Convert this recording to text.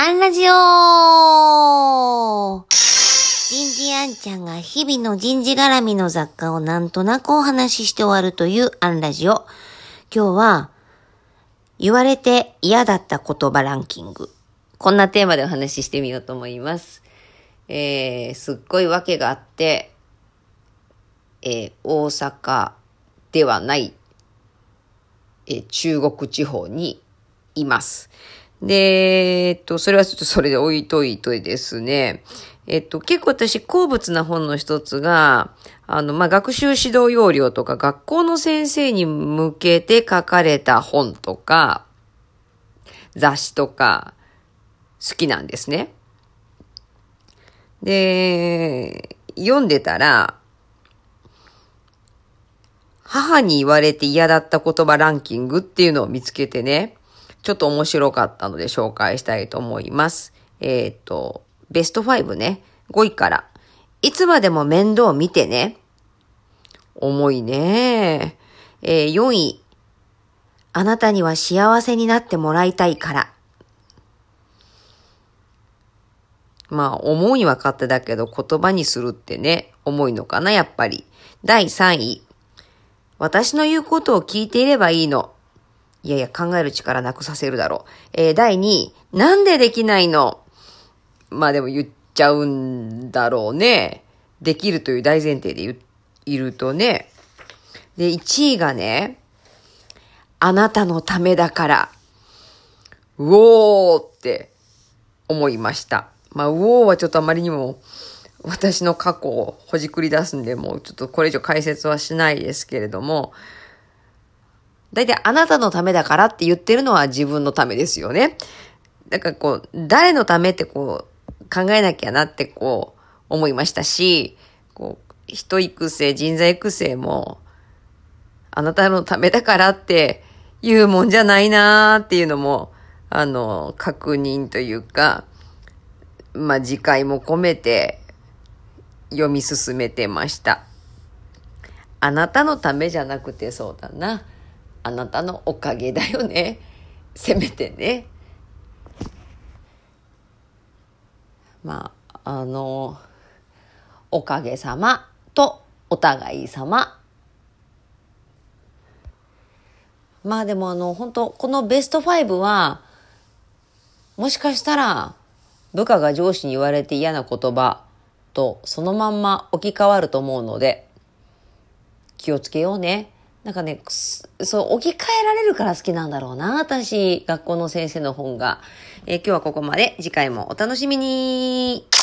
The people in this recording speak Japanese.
アンラジオ人事アンちゃんが日々の人事絡みの雑貨をなんとなくお話しして終わるというアンラジオ。今日は、言われて嫌だった言葉ランキング。こんなテーマでお話ししてみようと思います。えー、すっごいわけがあって、えー、大阪ではない、えー、中国地方にいます。で、えっと、それはちょっとそれで置いといてですね、えっと、結構私好物な本の一つが、あの、まあ、学習指導要領とか学校の先生に向けて書かれた本とか、雑誌とか、好きなんですね。で、読んでたら、母に言われて嫌だった言葉ランキングっていうのを見つけてね、ちょっと面白かったので紹介したいと思います。えっ、ー、と、ベスト5ね、5位から。いつまでも面倒を見てね。重いね。えー、4位。あなたには幸せになってもらいたいから。まあ、思い分かってだけど言葉にするってね、重いのかな、やっぱり。第3位。私の言うことを聞いていればいいの。いやいや、考える力なくさせるだろう。えー、第2位、なんでできないの？まあでも言っちゃうんだろうね。できるという大前提で言いるとね。で、1位がね、あなたのためだから、うおーって思いました。まあ、うおーはちょっとあまりにも私の過去をほじくり出すんで、もうちょっとこれ以上解説はしないですけれども、大体あなたのためだからって言ってるのは自分のためですよね。だからこう、誰のためってこう、考えなきゃなってこう、思いましたし、こう、人育成、人材育成も、あなたのためだからって言うもんじゃないなーっていうのも、あの、確認というか、まあ、次回も込めて読み進めてました。あなたのためじゃなくてそうだな。あなたのおかげだよね。せめてね。まあ、あの、おかげさまとお互い様。まあでもあの、本当このベスト5は、もしかしたら、部下が上司に言われて嫌な言葉とそのまんま置き換わると思うので、気をつけようね。なんかね、そう、置き換えられるから好きなんだろうな、私、学校の先生の本が。えー、今日はここまで。次回もお楽しみに。